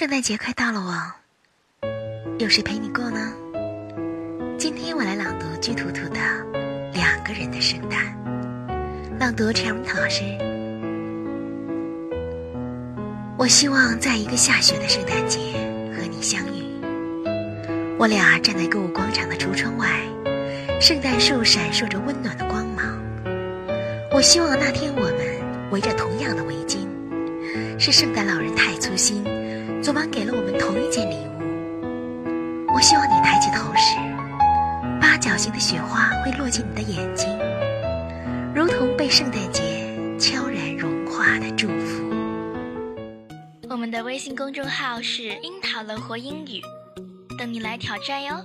圣诞节快到了哦，有谁陪你过呢？今天我来朗读居图图的《两个人的圣诞》，朗读陈文涛老师。我希望在一个下雪的圣诞节和你相遇，我俩站在购物广场的橱窗外，圣诞树闪烁着温暖的光芒。我希望那天我们围着同样的围巾，是圣诞老人太粗心。昨晚给了我们同一件礼物。我希望你抬起头时，八角形的雪花会落进你的眼睛，如同被圣诞节悄然融化的祝福。我们的微信公众号是“樱桃乐活英语”，等你来挑战哟。